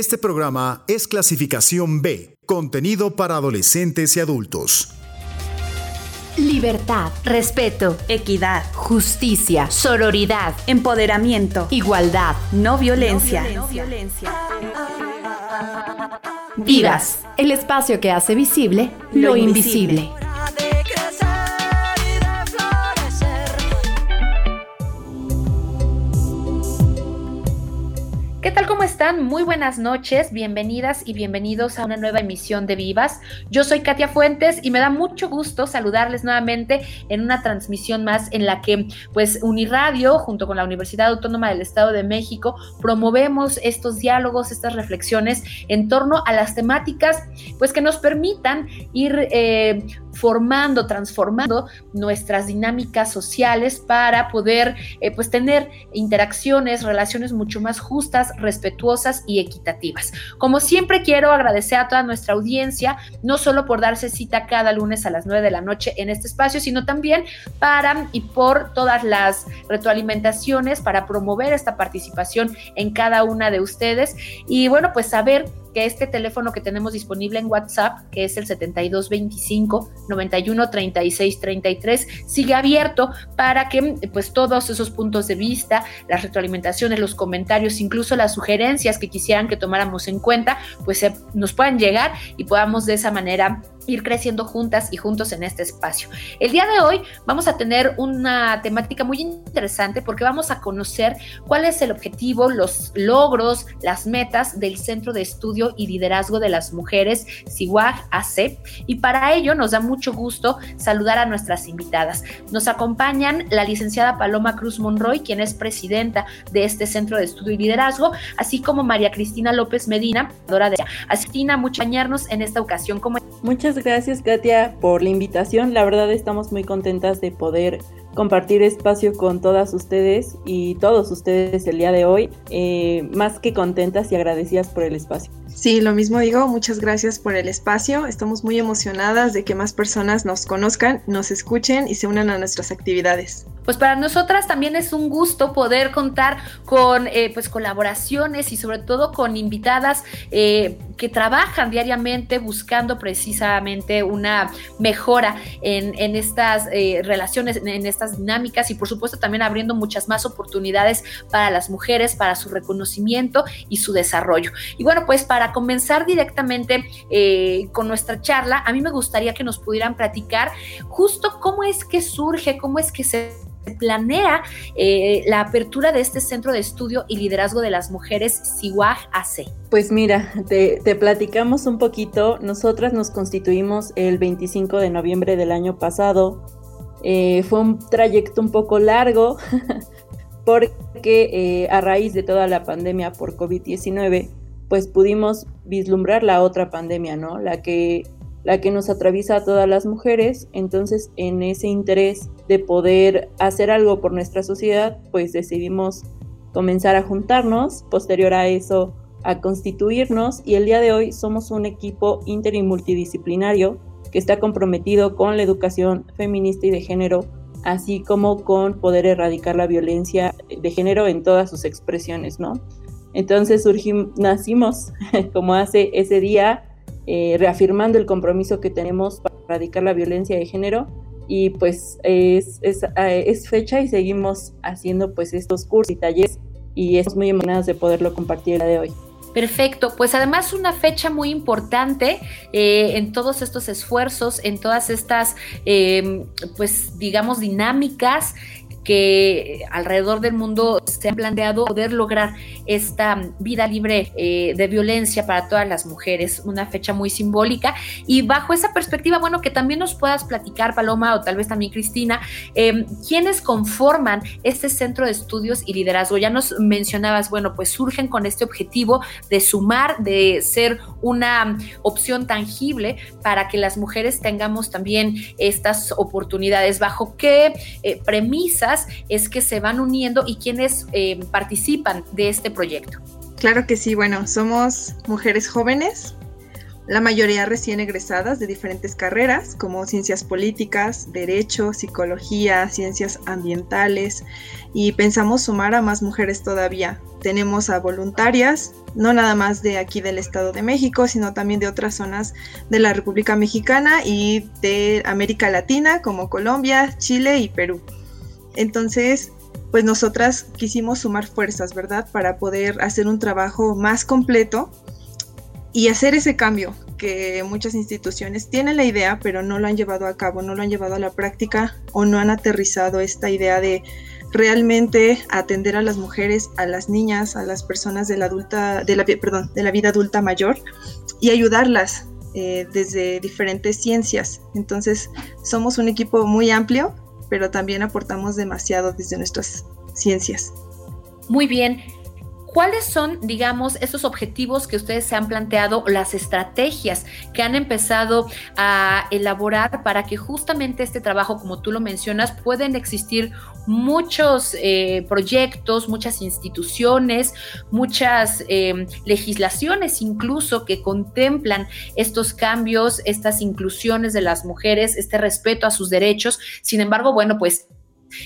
Este programa es clasificación B, contenido para adolescentes y adultos. Libertad, respeto, equidad, justicia, sororidad, empoderamiento, igualdad, no violencia. No violencia. Vivas, el espacio que hace visible lo, invisible. Muy buenas noches, bienvenidas y bienvenidos a una nueva emisión de Vivas. Yo soy Katia Fuentes y me da mucho gusto saludarles nuevamente en una transmisión más en la que pues Uniradio junto con la Universidad Autónoma del Estado de México promovemos estos diálogos, estas reflexiones en torno a las temáticas pues que nos permitan ir eh, formando, transformando nuestras dinámicas sociales para poder eh, pues tener interacciones, relaciones mucho más justas, respetuosas y equitativas. Como siempre quiero agradecer a toda nuestra audiencia, no solo por darse cita cada lunes a las 9 de la noche en este espacio, sino también para y por todas las retroalimentaciones para promover esta participación en cada una de ustedes y bueno, pues saber que este teléfono que tenemos disponible en WhatsApp, que es el 7225 91 36 33, sigue abierto para que pues todos esos puntos de vista, las retroalimentaciones, los comentarios, incluso las sugerencias que quisieran que tomáramos en cuenta, pues nos puedan llegar y podamos de esa manera ir creciendo juntas y juntos en este espacio. El día de hoy vamos a tener una temática muy interesante porque vamos a conocer cuál es el objetivo, los logros, las metas del Centro de Estudio y Liderazgo de las Mujeres, SIWAG AC, y para ello nos da mucho gusto saludar a nuestras invitadas. Nos acompañan la licenciada Paloma Cruz Monroy, quien es presidenta de este Centro de Estudio y Liderazgo, así como María Cristina López Medina, de Asistina, mucho en esta ocasión. Muchas gracias Katia por la invitación. La verdad estamos muy contentas de poder compartir espacio con todas ustedes y todos ustedes el día de hoy. Eh, más que contentas y agradecidas por el espacio. Sí, lo mismo digo, muchas gracias por el espacio. Estamos muy emocionadas de que más personas nos conozcan, nos escuchen y se unan a nuestras actividades. Pues para nosotras también es un gusto poder contar con eh, pues colaboraciones y sobre todo con invitadas eh, que trabajan diariamente buscando precisamente una mejora en, en estas eh, relaciones, en estas dinámicas y por supuesto también abriendo muchas más oportunidades para las mujeres, para su reconocimiento y su desarrollo. Y bueno, pues para comenzar directamente con nuestra charla, a mí me gustaría que nos pudieran platicar justo cómo es que surge, cómo es que se planea eh, la apertura de este Centro de Estudio y Liderazgo de las Mujeres, SIWAG AC. Pues mira, te, platicamos un poquito. Nosotras nos constituimos el 25 de noviembre del año pasado. Eh, fue un trayecto un poco largo porque a raíz de toda la pandemia por COVID-19, pues pudimos vislumbrar la otra pandemia, ¿no? La que, la que nos atraviesa a todas las mujeres. Entonces, en ese interés de poder hacer algo por nuestra sociedad, pues decidimos comenzar a juntarnos, posterior a eso a constituirnos y el día de hoy somos un equipo inter y multidisciplinario que está comprometido con la educación feminista y de género, así como con poder erradicar la violencia de género en todas sus expresiones, ¿no? Entonces surgimos, nacimos como hace ese día, eh, reafirmando el compromiso que tenemos para erradicar la violencia de género y pues es, es, eh, es, fecha y seguimos haciendo pues estos cursos y talleres y estamos muy emocionados de poderlo compartir el día de hoy. Perfecto, pues además una fecha muy importante eh, en todos estos esfuerzos, en todas estas, pues digamos, dinámicas que alrededor del mundo se han planteado poder lograr esta vida libre eh, de violencia para todas las mujeres, una fecha muy simbólica. Y bajo esa perspectiva, bueno, que también nos puedas platicar, Paloma, o tal vez también Cristina, eh, quiénes conforman este centro de estudios y liderazgo. Ya nos mencionabas, bueno, pues surgen con este objetivo de sumar, de ser una opción tangible para que las mujeres tengamos también estas oportunidades. ¿Bajo qué eh, premisas es que se van uniendo y quiénes eh, participan de este proyecto? Claro que sí, bueno, somos mujeres jóvenes. la mayoría recién egresadas de diferentes carreras como ciencias políticas, derecho, psicología, ciencias ambientales y pensamos sumar a más mujeres todavía. Tenemos a voluntarias, no nada más de aquí del Estado de México, sino también de otras zonas de la República Mexicana y de América Latina como Colombia, Chile y Perú. Entonces, pues nosotras quisimos sumar fuerzas, ¿verdad? Para poder hacer un trabajo más completo y hacer ese cambio que muchas instituciones tienen la idea, pero no lo han llevado a cabo, no lo han llevado a la práctica o no han aterrizado esta idea de realmente atender a las mujeres, a las niñas, a las personas de la adulta, de la, perdón, de la vida adulta mayor y ayudarlas eh, desde diferentes ciencias. Entonces, somos un equipo muy amplio, pero también aportamos demasiado desde nuestras ciencias. Muy bien. ¿Cuáles son, digamos, esos objetivos que ustedes se han planteado, las estrategias que han empezado a elaborar para que justamente este trabajo, como tú lo mencionas, pueden existir muchos eh, proyectos, muchas instituciones, muchas eh, legislaciones incluso que contemplan estos cambios, estas inclusiones de las mujeres, este respeto a sus derechos? Sin embargo, bueno, pues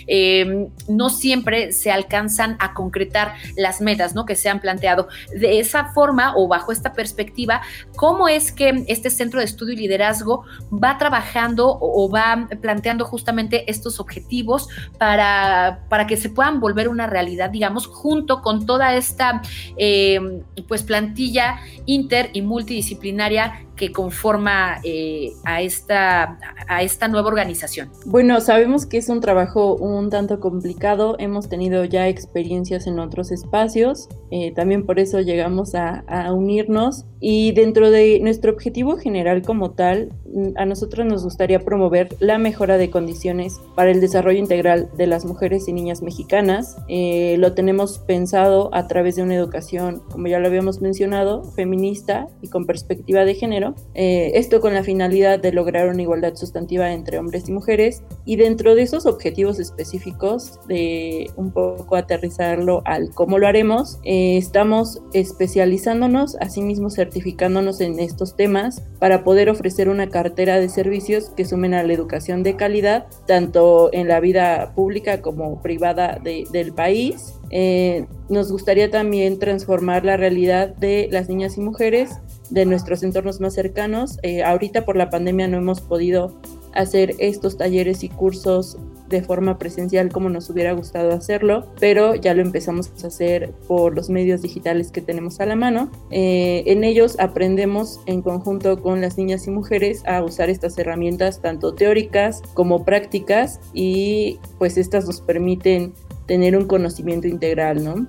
Em, no siempre se alcanzan a concretar las metas ¿no? que se han planteado. De esa forma o bajo esta perspectiva, ¿cómo es que este centro de estudio y liderazgo va trabajando o, va planteando justamente estos objetivos para, para, que se puedan volver una realidad, digamos, junto con toda esta em, pues plantilla inter y multidisciplinaria que conforma eh, a, esta, a esta nueva organización? Bueno, sabemos que es un trabajo un tanto complicado, hemos tenido ya experiencias en otros espacios, eh, también por eso llegamos a, a, unirnos y dentro de nuestro objetivo general como tal, mm, a nosotros nos gustaría promover la mejora de condiciones para el desarrollo integral de las mujeres y niñas mexicanas. Eh, lo tenemos pensado a través de una educación, como ya lo habíamos mencionado, feminista y con perspectiva de género eh, esto con la finalidad de lograr una igualdad sustantiva entre hombres y mujeres y dentro de esos objetivos específicos de un poco aterrizarlo al cómo lo haremos, eh, estamos especializándonos, asimismo certificándonos en estos temas para poder ofrecer una cartera de servicios que sumen a la educación de calidad, tanto en la vida pública como privada del país. Eh, nos gustaría también transformar la realidad de las niñas y mujeres de nuestros entornos más cercanos. Eh, ahorita por la pandemia no hemos podido hacer estos talleres y cursos de forma presencial como nos hubiera gustado hacerlo, pero ya lo empezamos a hacer por los medios digitales que tenemos a la mano. Eh, en ellos aprendemos en conjunto con las niñas y mujeres a usar estas herramientas tanto teóricas como prácticas y pues estas nos permiten tener un conocimiento integral, ¿no?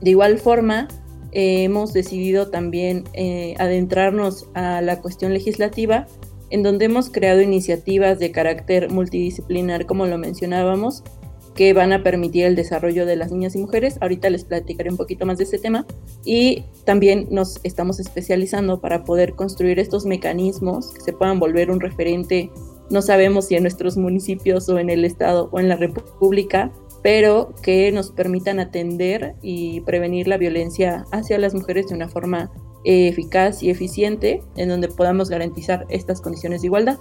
De igual forma, eh, hemos decidido también eh, adentrarnos a la cuestión legislativa, en donde hemos creado iniciativas de carácter multidisciplinar, como lo mencionábamos, que van a permitir el desarrollo de las niñas y mujeres. Ahorita les platicaré un poquito más de ese tema. Y también nos estamos especializando para poder construir estos mecanismos que se puedan volver un referente, no sabemos si en nuestros municipios o en el Estado o en la República, pero que nos permitan atender y prevenir la violencia hacia las mujeres de una forma eficaz y eficiente, en donde podamos garantizar estas condiciones de igualdad.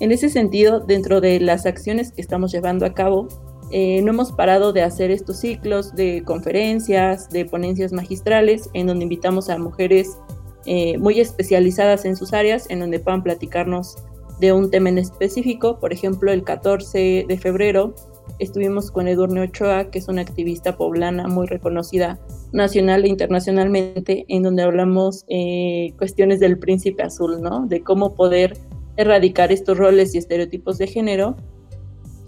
En ese sentido, dentro de las acciones que estamos llevando a cabo, eh, no hemos parado de hacer estos ciclos de conferencias, de ponencias magistrales, en donde invitamos a mujeres eh, muy especializadas en sus áreas, en donde puedan platicarnos de un tema en específico. Por ejemplo, el 14 de febrero estuvimos con Edurne Ochoa, que es una activista poblana muy reconocida nacional e internacionalmente, en donde hablamos eh, cuestiones del príncipe azul, ¿no? De cómo poder erradicar estos roles y estereotipos de género.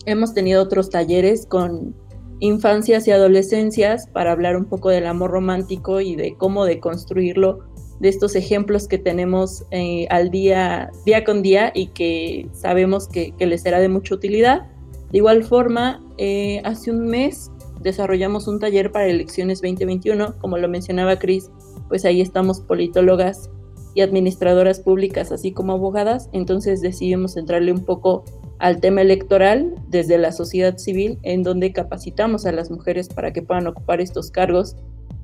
Hemos tenido otros talleres con infancias y adolescencias para hablar un poco del amor romántico y de cómo deconstruirlo de estos ejemplos que tenemos eh, al día, día con día y que sabemos que, que les será de mucha utilidad. De igual forma, eh, hace un mes desarrollamos un taller para elecciones 2021, como lo mencionaba Cris, pues ahí estamos politólogas y administradoras públicas, así como abogadas, entonces decidimos entrarle un poco al tema electoral desde la sociedad civil, en donde capacitamos a las mujeres para que puedan ocupar estos cargos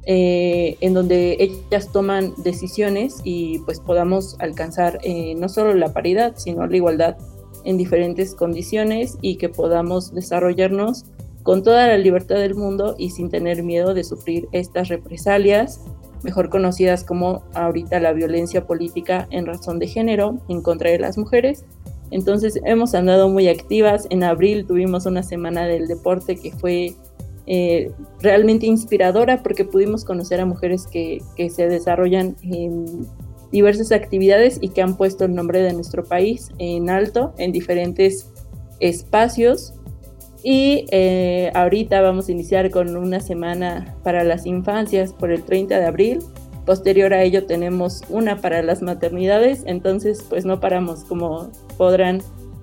eh, en donde ellas toman decisiones y pues podamos alcanzar eh, no solo la paridad, sino la igualdad en diferentes condiciones y que podamos desarrollarnos con toda la libertad del mundo y sin tener miedo de sufrir estas represalias, mejor conocidas como ahorita la violencia política en razón de género en contra de las mujeres. Entonces hemos andado muy activas. En abril tuvimos una semana del deporte que fue eh, realmente inspiradora porque pudimos conocer a mujeres que, que, se desarrollan en diversas actividades y que han puesto el nombre de nuestro país en alto en diferentes espacios. Y eh, ahorita vamos a iniciar con una semana para las infancias por el 30 de abril. Posterior a ello tenemos una para las maternidades, entonces pues no paramos, como podrán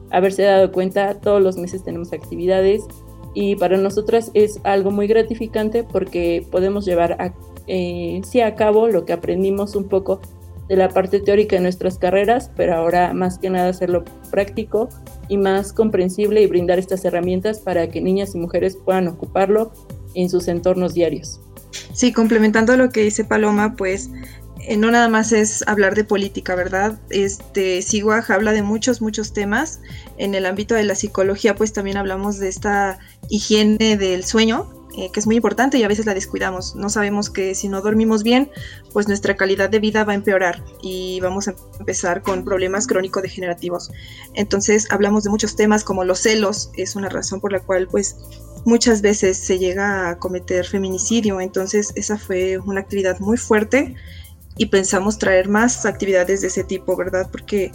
haberse dado cuenta, todos los meses tenemos actividades y para nosotras es algo muy gratificante porque podemos llevar eh, sí a cabo lo que aprendimos un poco de la parte teórica de nuestras carreras, pero ahora más que nada hacerlo práctico y más comprensible y brindar estas herramientas para que niñas y mujeres puedan ocuparlo en sus entornos diarios. Sí, complementando lo que dice Paloma, pues eh, no nada más es hablar de política, ¿verdad? Este, SIGUAG habla de muchos, muchos temas. En el ámbito de la psicología, pues también hablamos de esta higiene del sueño, eh, que es muy importante y a veces la descuidamos. No sabemos que si no dormimos bien, pues nuestra calidad de vida va a empeorar y vamos a empezar con problemas crónico-degenerativos. Entonces hablamos de muchos temas como los celos, es una razón por la cual pues muchas veces se llega a cometer feminicidio. Entonces esa fue una actividad muy fuerte y pensamos traer más actividades de ese tipo, ¿verdad? Porque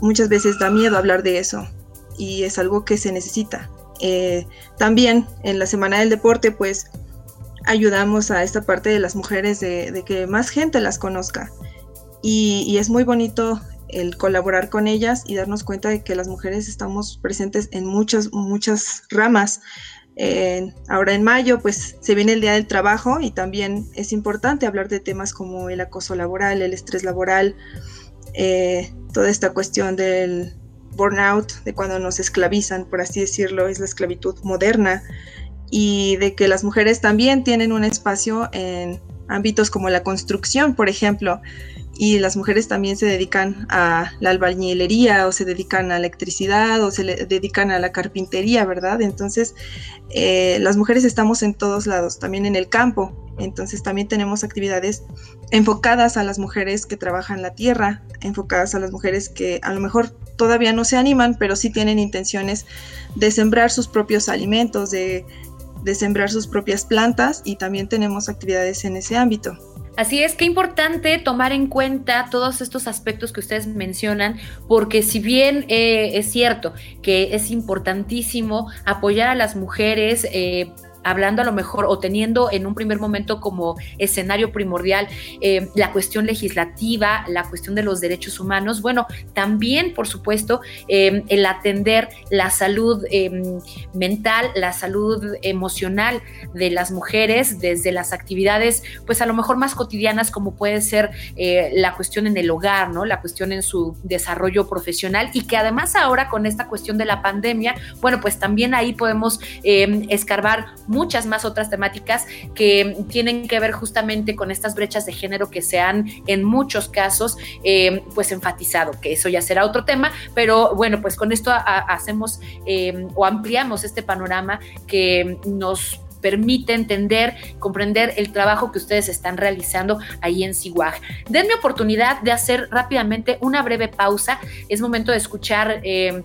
muchas veces da miedo hablar de eso y es algo que se necesita. Eh, también en la Semana del Deporte, pues ayudamos a esta parte de las mujeres de, que más gente las conozca. Y, es muy bonito el colaborar con ellas y darnos cuenta de que las mujeres estamos presentes en muchas, muchas ramas. ahora en mayo, pues se viene el Día del Trabajo y también es importante hablar de temas como el acoso laboral, el estrés laboral, eh, toda esta cuestión del, burnout, de cuando nos esclavizan, por así decirlo, es la esclavitud moderna, y de que las mujeres también tienen un espacio en ámbitos como la construcción, por ejemplo, y las mujeres también se dedican a la albañilería o se dedican a la electricidad o se dedican a la carpintería, ¿verdad? Entonces, eh, las mujeres estamos en todos lados, también en el campo, entonces también tenemos actividades enfocadas a las mujeres que trabajan la tierra, enfocadas a las mujeres que a lo mejor todavía no se animan, pero sí tienen intenciones de sembrar sus propios alimentos, de, sembrar sus propias plantas y también tenemos actividades en ese ámbito. Así es, que importante tomar en cuenta todos estos aspectos que ustedes mencionan, porque si bien eh, es cierto que es importantísimo apoyar a las mujeres, eh, hablando a lo mejor o teniendo en un primer momento como escenario primordial eh, la cuestión legislativa, la cuestión de los derechos humanos, bueno, también, por supuesto, eh, el atender la salud eh, mental, la salud emocional de las mujeres desde las actividades, pues a lo mejor más cotidianas como puede ser la cuestión en el hogar, ¿no? La cuestión en su desarrollo profesional y que además ahora con esta cuestión de la pandemia, bueno, pues también ahí podemos escarbar muchas más otras temáticas que tienen que ver justamente con estas brechas de género que se han en muchos casos eh, pues enfatizado, que eso ya será otro tema, pero bueno, pues con esto hacemos eh, o ampliamos este panorama que nos permite entender, comprender el trabajo que ustedes están realizando ahí en CIWAG. Denme oportunidad de hacer rápidamente una breve pausa. Es momento de escuchar eh,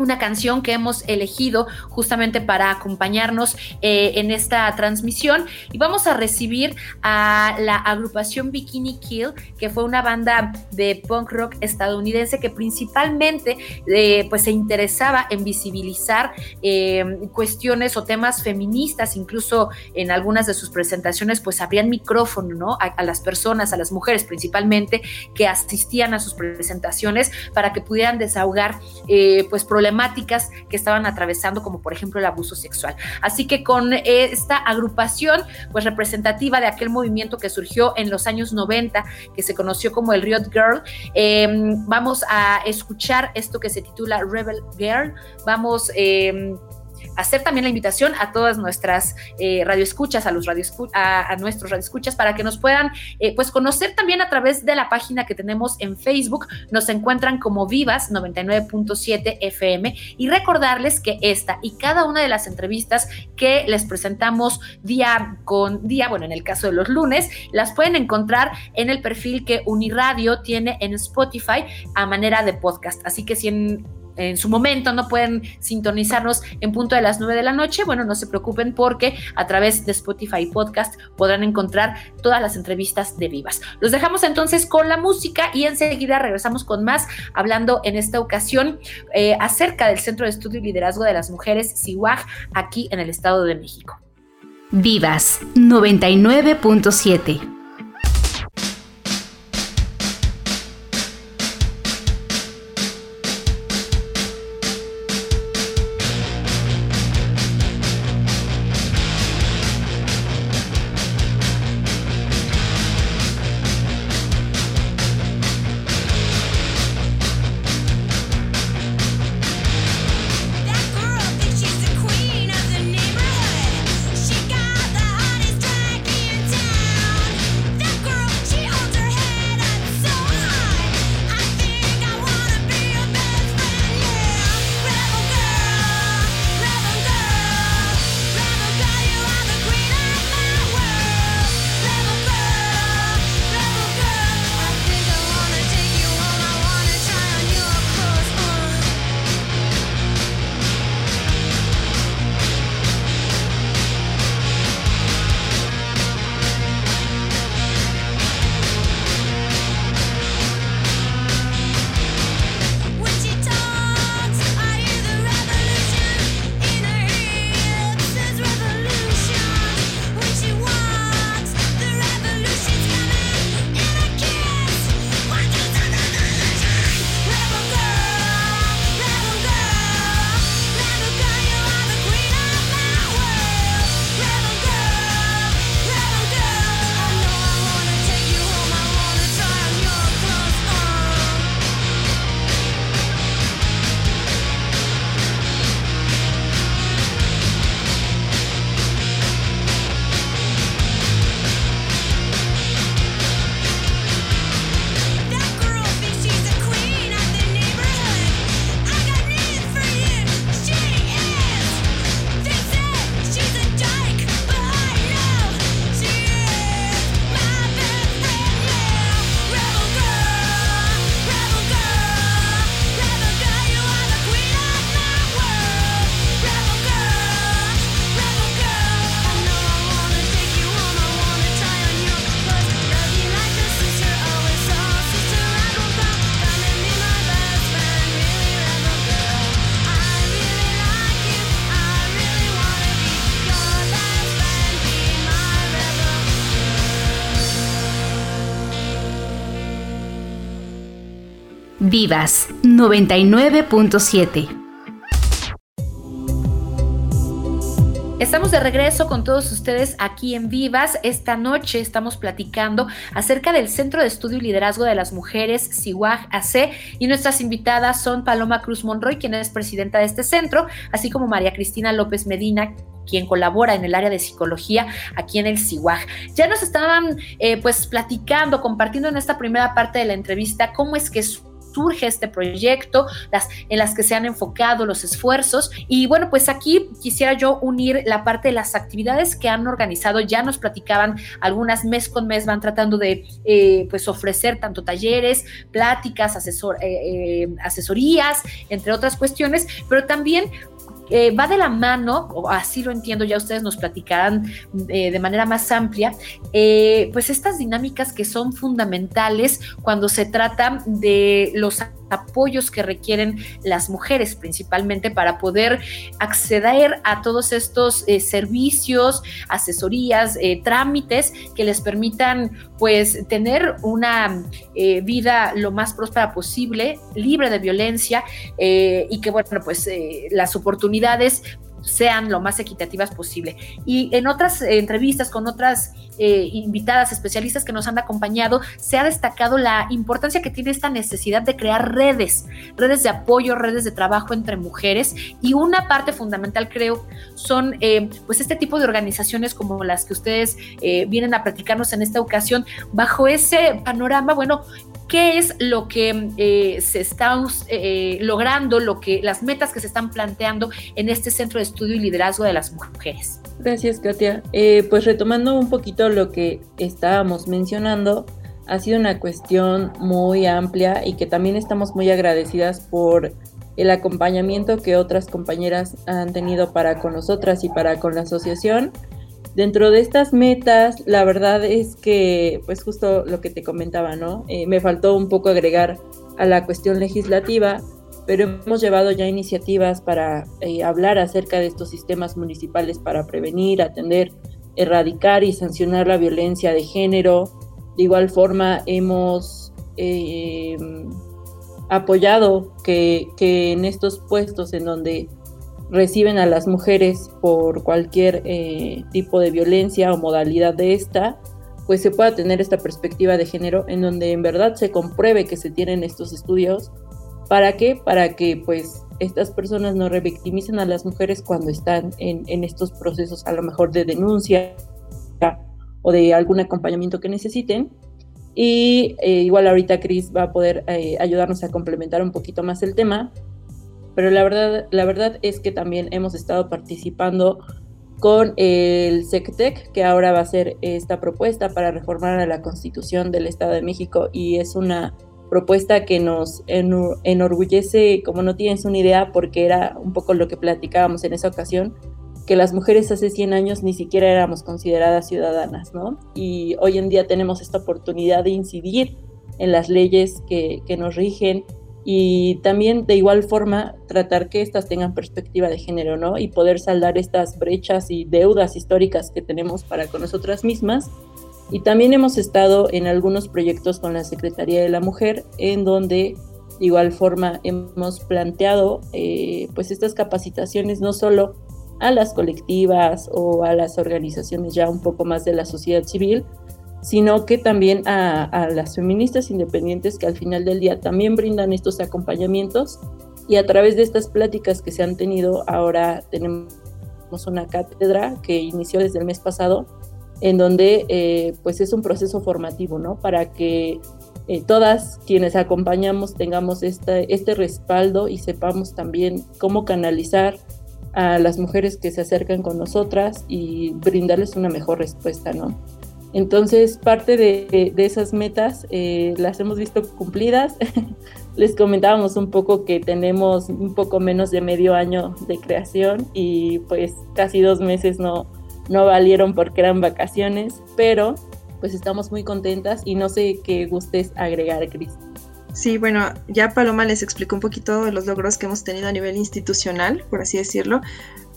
una canción que hemos elegido justamente para acompañarnos eh, en esta transmisión y vamos a recibir a la agrupación Bikini Kill, que fue una banda de punk rock estadounidense que principalmente eh, pues se interesaba en visibilizar eh, cuestiones o temas feministas, incluso en algunas de sus presentaciones pues abrían micrófono ¿no? a, las personas, a las mujeres principalmente que asistían a sus presentaciones para que pudieran desahogar pues problemas problemáticas que estaban atravesando, como por ejemplo el abuso sexual. Así que con esta agrupación, pues representativa de aquel movimiento que surgió en los años 90, que se conoció como el Riot Girl, em, vamos a escuchar esto que se titula Rebel Girl. Vamos... Eh, hacer también la invitación a todas nuestras eh, radioescuchas, a los a, nuestros radioescuchas, para que nos puedan eh, pues conocer también a través de la página que tenemos en Facebook. Nos encuentran como Vivas 99.7 FM y recordarles que esta y cada una de las entrevistas que les presentamos día con día, bueno, en el caso de los lunes, las pueden encontrar en el perfil que Uniradio tiene en Spotify a manera de podcast. Así que si en en su momento no pueden sintonizarnos en punto de las 9 de la noche, bueno, no se preocupen porque a través de Spotify Podcast podrán encontrar todas las entrevistas de Vivas. Los dejamos entonces con la música y enseguida regresamos con más, hablando en esta ocasión eh, acerca del Centro de Estudio y Liderazgo de las Mujeres, CIWAG, aquí en el Estado de México. Vivas 99.7 Vivas 99.7. Estamos de regreso con todos ustedes aquí en Vivas. Esta noche estamos platicando acerca del Centro de Estudio y Liderazgo de las Mujeres, CIWAG AC, y nuestras invitadas son Paloma Cruz Monroy, quien es presidenta de este centro, así como María Cristina López Medina, quien colabora en el área de psicología aquí en el CIWAG. Ya nos estaban eh, pues platicando, compartiendo en esta primera parte de la entrevista cómo es que surge este proyecto, en las que se han enfocado los esfuerzos. Y bueno, pues aquí quisiera yo unir la parte de las actividades que han organizado. Ya nos platicaban algunas mes con mes, van tratando de eh, pues ofrecer tanto talleres, pláticas, asesor, eh, eh, asesorías, entre otras cuestiones, pero también eh, va de la mano, o así lo entiendo, ya ustedes nos platicarán eh, de manera más amplia, eh, pues estas dinámicas que son fundamentales cuando se trata de los apoyos que requieren las mujeres principalmente para poder acceder a todos estos servicios, asesorías, trámites que les permitan pues tener una vida lo más próspera posible, libre de violencia y que bueno pues las oportunidades sean lo más equitativas posible. Y en otras eh, entrevistas con otras eh, invitadas especialistas que nos han acompañado, se ha destacado la importancia que tiene esta necesidad de crear redes, redes de apoyo, redes de trabajo entre mujeres. Y una parte fundamental, creo, son eh, pues este tipo de organizaciones como las que ustedes vienen a platicarnos en esta ocasión. Bajo ese panorama, bueno, qué es lo que eh, se está eh, logrando, lo que, las metas que se están planteando en este centro de estudio y liderazgo de las mujeres. Gracias, Katia. Eh, pues retomando un poquito lo que estábamos mencionando, ha sido una cuestión muy amplia y que también estamos muy agradecidas por el acompañamiento que otras compañeras han tenido para con nosotras y para con la asociación. Dentro de estas metas, la verdad es que, pues justo lo que te comentaba, ¿no? Eh, me faltó un poco agregar a la cuestión legislativa, pero hemos llevado ya iniciativas para eh, hablar acerca de estos sistemas municipales para prevenir, atender, erradicar y sancionar la violencia de género. De igual forma, hemos eh, apoyado que, que en estos puestos en donde reciben a las mujeres por cualquier eh, tipo de violencia o modalidad de esta, pues se pueda tener esta perspectiva de género en donde en verdad se compruebe que se tienen estos estudios. ¿Para qué? Para que pues estas personas no revictimicen a las mujeres cuando están en, estos procesos a lo mejor de denuncia o de algún acompañamiento que necesiten. Y eh, igual ahorita Cris va a poder eh, ayudarnos a complementar un poquito más el tema, pero la verdad, la verdad es que también hemos estado participando con el SECTEC, que ahora va a ser esta propuesta para reformar a la Constitución del Estado de México y es una propuesta que nos enorgullece, como no tienes una idea, porque era un poco lo que platicábamos en esa ocasión, que las mujeres hace 100 años ni siquiera éramos consideradas ciudadanas, ¿no? Y hoy en día tenemos esta oportunidad de incidir en las leyes que, que nos rigen, y también de igual forma tratar que éstas tengan perspectiva de género, ¿no? Y poder saldar estas brechas y deudas históricas que tenemos para con nosotras mismas. Y también hemos estado en algunos proyectos con la Secretaría de la Mujer, en donde de igual forma hemos planteado eh, pues estas capacitaciones no solo a las colectivas o a las organizaciones ya un poco más de la sociedad civil, sino que también a, las feministas independientes que al final del día también brindan estos acompañamientos y a través de estas pláticas que se han tenido ahora tenemos una cátedra que inició desde el mes pasado en donde eh, pues es un proceso formativo, ¿no? Para que eh, todas quienes acompañamos tengamos este, este respaldo y sepamos también cómo canalizar a las mujeres que se acercan con nosotras y brindarles una mejor respuesta, ¿no? Entonces, parte de, esas metas eh, las hemos visto cumplidas. Les comentábamos un poco que tenemos un poco menos de medio año de creación y pues casi dos meses no, no valieron porque eran vacaciones, pero pues estamos muy contentas y no sé qué gustes agregar, Cris. Sí, bueno, ya Paloma les explicó un poquito de los logros que hemos tenido a nivel institucional, por así decirlo,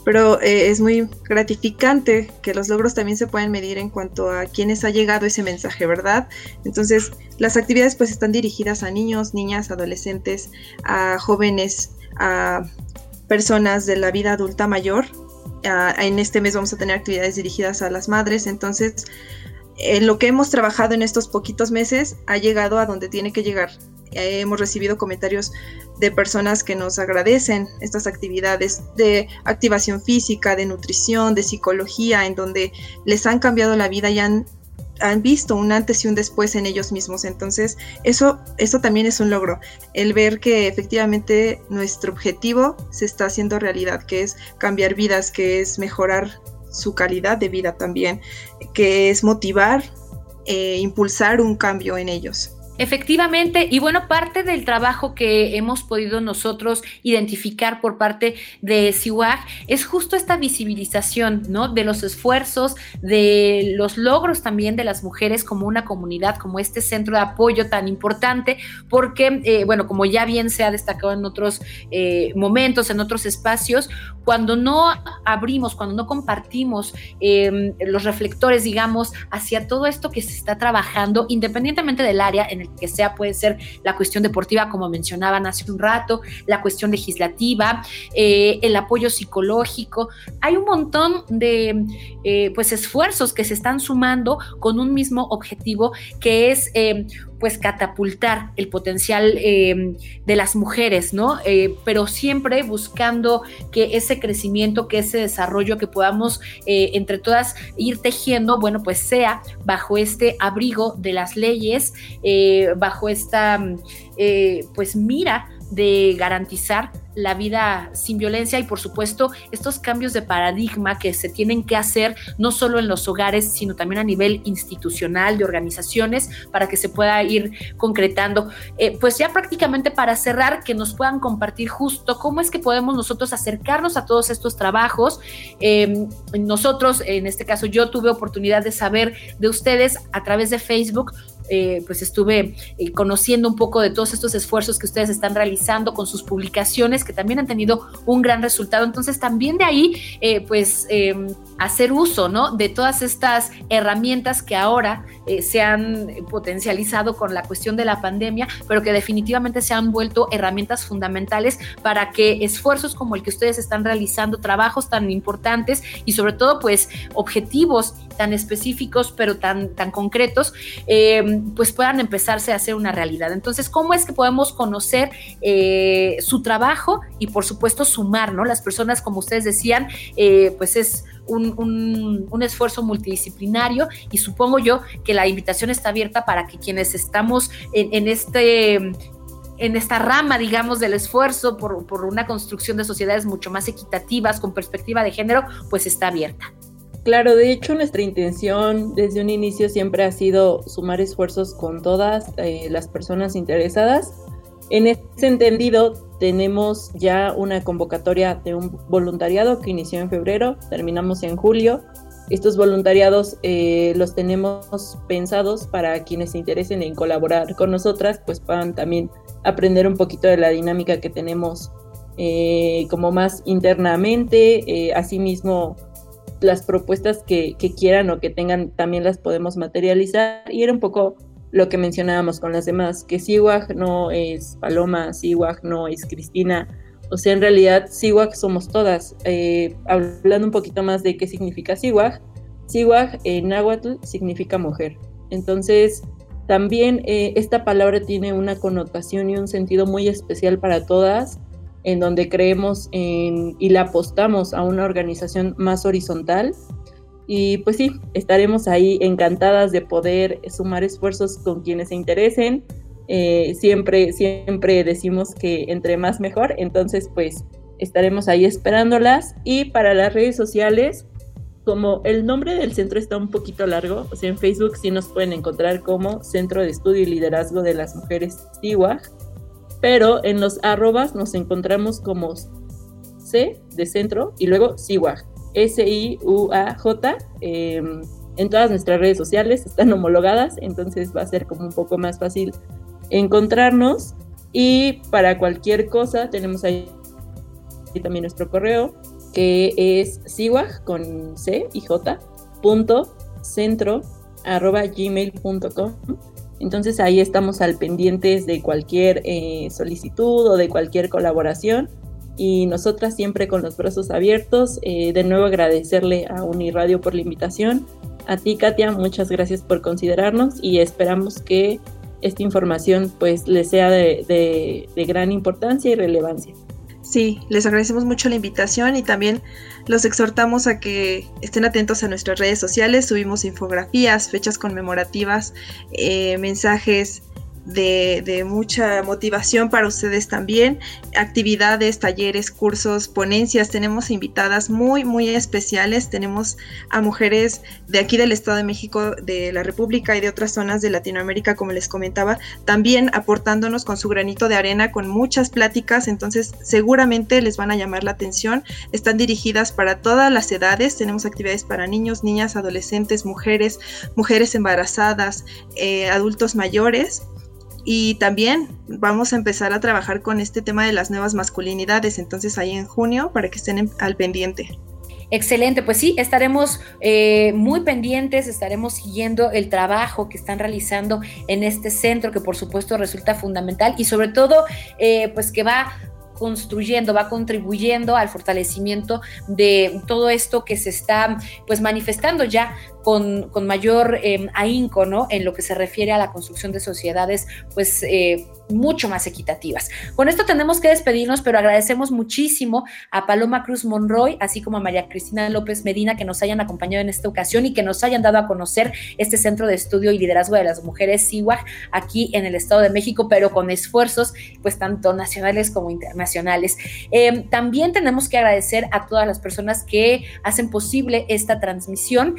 pero eh, es muy gratificante que los logros también se pueden medir en cuanto a quienes ha llegado ese mensaje, ¿verdad? Entonces, las actividades pues están dirigidas a niños, niñas, adolescentes, a jóvenes, a personas de la vida adulta mayor. en este mes vamos a tener actividades dirigidas a las madres, entonces en lo que hemos trabajado en estos poquitos meses ha llegado a donde tiene que llegar. hemos recibido comentarios de personas que nos agradecen estas actividades de activación física, de nutrición, de psicología, en donde les han cambiado la vida y han, han visto un antes y un después en ellos mismos. Entonces, eso, eso también es un logro, el ver que efectivamente nuestro objetivo se está haciendo realidad, que es cambiar vidas, que es mejorar su calidad de vida también, que es motivar e impulsar un cambio en ellos. Efectivamente, y bueno, parte del trabajo que hemos podido nosotros identificar por parte de CIWAG es justo esta visibilización, ¿no? De los esfuerzos, de los logros también de las mujeres como una comunidad, como este centro de apoyo tan importante, porque, eh, bueno, como ya bien se ha destacado en otros eh, momentos, en otros espacios, cuando no abrimos, cuando no compartimos em, los reflectores, digamos, hacia todo esto que se está trabajando, independientemente del área en que sea, puede ser la cuestión deportiva, como mencionaban hace un rato, la cuestión legislativa, eh, el apoyo psicológico. Hay un montón de eh, pues esfuerzos que se están sumando con un mismo objetivo que es eh, pues catapultar el potencial eh, de las mujeres, ¿no? Eh, pero siempre buscando que ese crecimiento, que ese desarrollo que podamos eh, entre todas ir tejiendo, bueno, pues sea bajo este abrigo de las leyes, bajo esta pues mira de garantizar la vida sin violencia y por supuesto estos cambios de paradigma que se tienen que hacer no solo en los hogares, sino también a nivel institucional, de organizaciones, para que se pueda ir concretando. Eh, pues ya prácticamente para cerrar, que nos puedan compartir justo cómo es que podemos nosotros acercarnos a todos estos trabajos. Em, nosotros, en este caso, yo tuve oportunidad de saber de ustedes a través de Facebook eh, pues estuve eh, conociendo un poco de todos estos esfuerzos que ustedes están realizando con sus publicaciones, que también han tenido un gran resultado. Entonces, también de ahí, eh, pues, em, hacer uso, ¿no? De todas estas herramientas que ahora se han potencializado con la cuestión de la pandemia, pero que definitivamente se han vuelto herramientas fundamentales para que esfuerzos como el que ustedes están realizando, trabajos tan importantes y sobre todo, pues, objetivos tan específicos, pero tan, tan concretos, eh, pues puedan empezarse a hacer una realidad. Entonces, ¿cómo es que podemos conocer eh, su trabajo y, por supuesto, sumar, ¿no? Las personas, como ustedes decían, eh, pues es un, esfuerzo multidisciplinario y supongo yo que la invitación está abierta para que quienes estamos en, este en esta rama, digamos, del esfuerzo por, por, una construcción de sociedades mucho más equitativas, con perspectiva de género, pues está abierta. Claro, de hecho nuestra intención desde un inicio siempre ha sido sumar esfuerzos con todas eh, las personas interesadas. En ese entendido, tenemos ya una convocatoria de un voluntariado que inició en febrero, terminamos en julio. Estos voluntariados eh, los tenemos pensados para quienes se interesen en colaborar con nosotras, pues puedan también aprender un poquito de la dinámica que tenemos eh, como más internamente, asimismo las propuestas que, quieran o que tengan también las podemos materializar. Y era un poco lo que mencionábamos con las demás, que Siwag no es Paloma, Siwag no es Cristina. O sea, en realidad Siwag somos todas. Eh, hablando un poquito más de qué significa Siwag, Siwag en náhuatl significa mujer. Entonces, también eh, esta palabra tiene una connotación y un sentido muy especial para todas en donde creemos en, y le apostamos a una organización más horizontal. Y pues sí, estaremos ahí encantadas de poder sumar esfuerzos con quienes se interesen. Eh, siempre, siempre decimos que entre más mejor, entonces pues estaremos ahí esperándolas. Y para las redes sociales, como el nombre del centro está un poquito largo, o sea, en Facebook sí nos pueden encontrar como Centro de Estudio y Liderazgo de las Mujeres TIWAG pero en los arrobas nos encontramos como C de centro y luego SIWAG, S-I-U-A-J. Em, en todas nuestras redes sociales están homologadas, entonces va a ser como un poco más fácil encontrarnos. Y para cualquier cosa tenemos ahí también nuestro correo, que es siwag con C y J, punto centro arroba gmail.com entonces ahí estamos al pendientes de cualquier eh, solicitud o de cualquier colaboración y nosotras siempre con los brazos abiertos. Eh, de nuevo agradecerle a Uniradio por la invitación. A ti, Katia, muchas gracias por considerarnos y esperamos que esta información pues les sea de gran importancia y relevancia. Sí, les agradecemos mucho la invitación y también los exhortamos a que estén atentos a nuestras redes sociales. Subimos infografías, fechas conmemorativas, eh, mensajes de, mucha motivación para ustedes también. Actividades, talleres, cursos, ponencias. Tenemos invitadas muy, muy especiales. Tenemos a mujeres de aquí del Estado de México, de la República y de otras zonas de Latinoamérica, como les comentaba, también aportándonos con su granito de arena, con muchas pláticas. Entonces, seguramente les van a llamar la atención. Están dirigidas para todas las edades. Tenemos actividades para niños, niñas, adolescentes, mujeres, mujeres embarazadas, eh, adultos mayores y también vamos a empezar a trabajar con este tema de las nuevas masculinidades, entonces ahí en junio para que estén al pendiente. Excelente, pues sí, estaremos eh, muy pendientes, estaremos siguiendo el trabajo que están realizando en este centro, que por supuesto resulta fundamental y sobre todo, eh, pues que va construyendo, va contribuyendo al fortalecimiento de todo esto que se está pues manifestando ya con, mayor eh, ahínco, ¿no? En lo que se refiere a la construcción de sociedades, pues eh, mucho más equitativas. Con esto tenemos que despedirnos, pero agradecemos muchísimo a Paloma Cruz Monroy, así como a María Cristina López Medina, que nos hayan acompañado en esta ocasión y que nos hayan dado a conocer este Centro de Estudio y Liderazgo de las Mujeres, CIWAG, aquí en el Estado de México, pero con esfuerzos, pues tanto nacionales como internacionales. Eh, también tenemos que agradecer a todas las personas que hacen posible esta transmisión.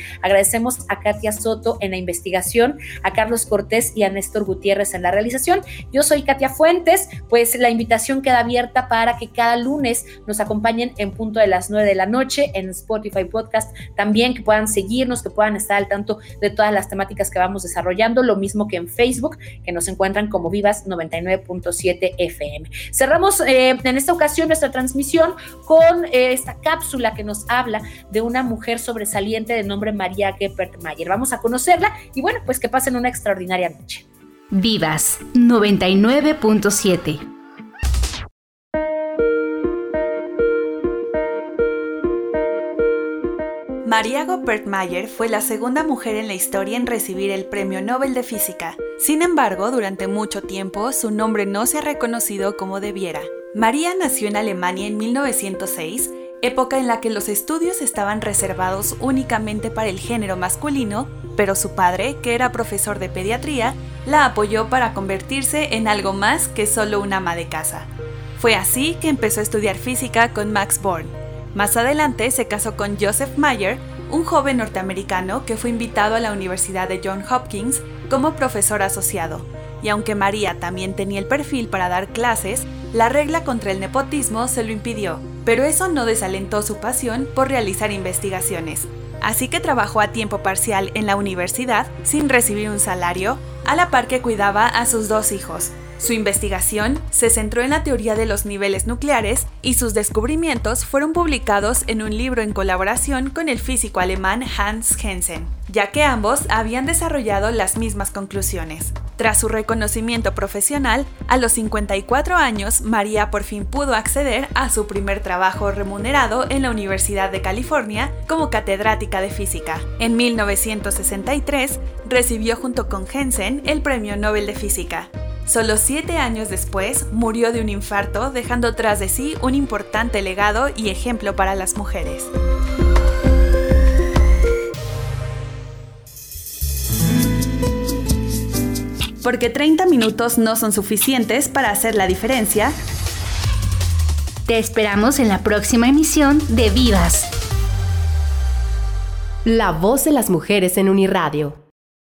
Agradecemos a Katia Soto en la investigación, a Carlos Cortés y a Néstor Gutiérrez en la realización. Yo soy Katia Fuentes, pues la invitación queda abierta para que cada lunes nos acompañen en punto de las 9 de la noche en Spotify Podcast, también que puedan seguirnos, que puedan estar al tanto de todas las temáticas que vamos desarrollando, lo mismo que en Facebook, que nos encuentran como Vivas 99.7 FM. Cerramos eh, en esta ocasión nuestra transmisión con eh, esta cápsula que nos habla de una mujer sobresaliente de nombre María Geppert Mayer. Vamos a conocerla y bueno, pues que pasen una extraordinaria noche. Vivas 99.7 María Goppert-Mayer fue la segunda mujer en la historia en recibir el Premio Nobel de Física. Sin embargo, durante mucho tiempo su nombre no se ha reconocido como debiera. María nació en Alemania en 1906 época en la que los estudios estaban reservados únicamente para el género masculino, pero su padre, que era profesor de pediatría, la apoyó para convertirse en algo más que solo una ama de casa. Fue así que empezó a estudiar física con Max Born. Más adelante se casó con Joseph Mayer, un joven norteamericano que fue invitado a la Universidad de Johns Hopkins como profesor asociado. Y aunque María también tenía el perfil para dar clases, la regla contra el nepotismo se lo impidió pero eso no desalentó su pasión por realizar investigaciones. Así que trabajó a tiempo parcial en la universidad sin recibir un salario, a la par que cuidaba a sus dos hijos. Su investigación se centró en la teoría de los niveles nucleares y sus descubrimientos fueron publicados en un libro en colaboración con el físico alemán Hans Hensen, ya que ambos habían desarrollado las mismas conclusiones. Tras su reconocimiento profesional, a los 54 años, María por fin pudo acceder a su primer trabajo remunerado en la Universidad de California como catedrática de física. En 1963, recibió junto con Jensen el Premio Nobel de Física. Solo siete años después, murió de un infarto, dejando tras de sí un importante legado y ejemplo para las mujeres. Porque 30 minutos no son suficientes para hacer la diferencia, te esperamos en la próxima emisión de Vivas. La voz de las mujeres en Uniradio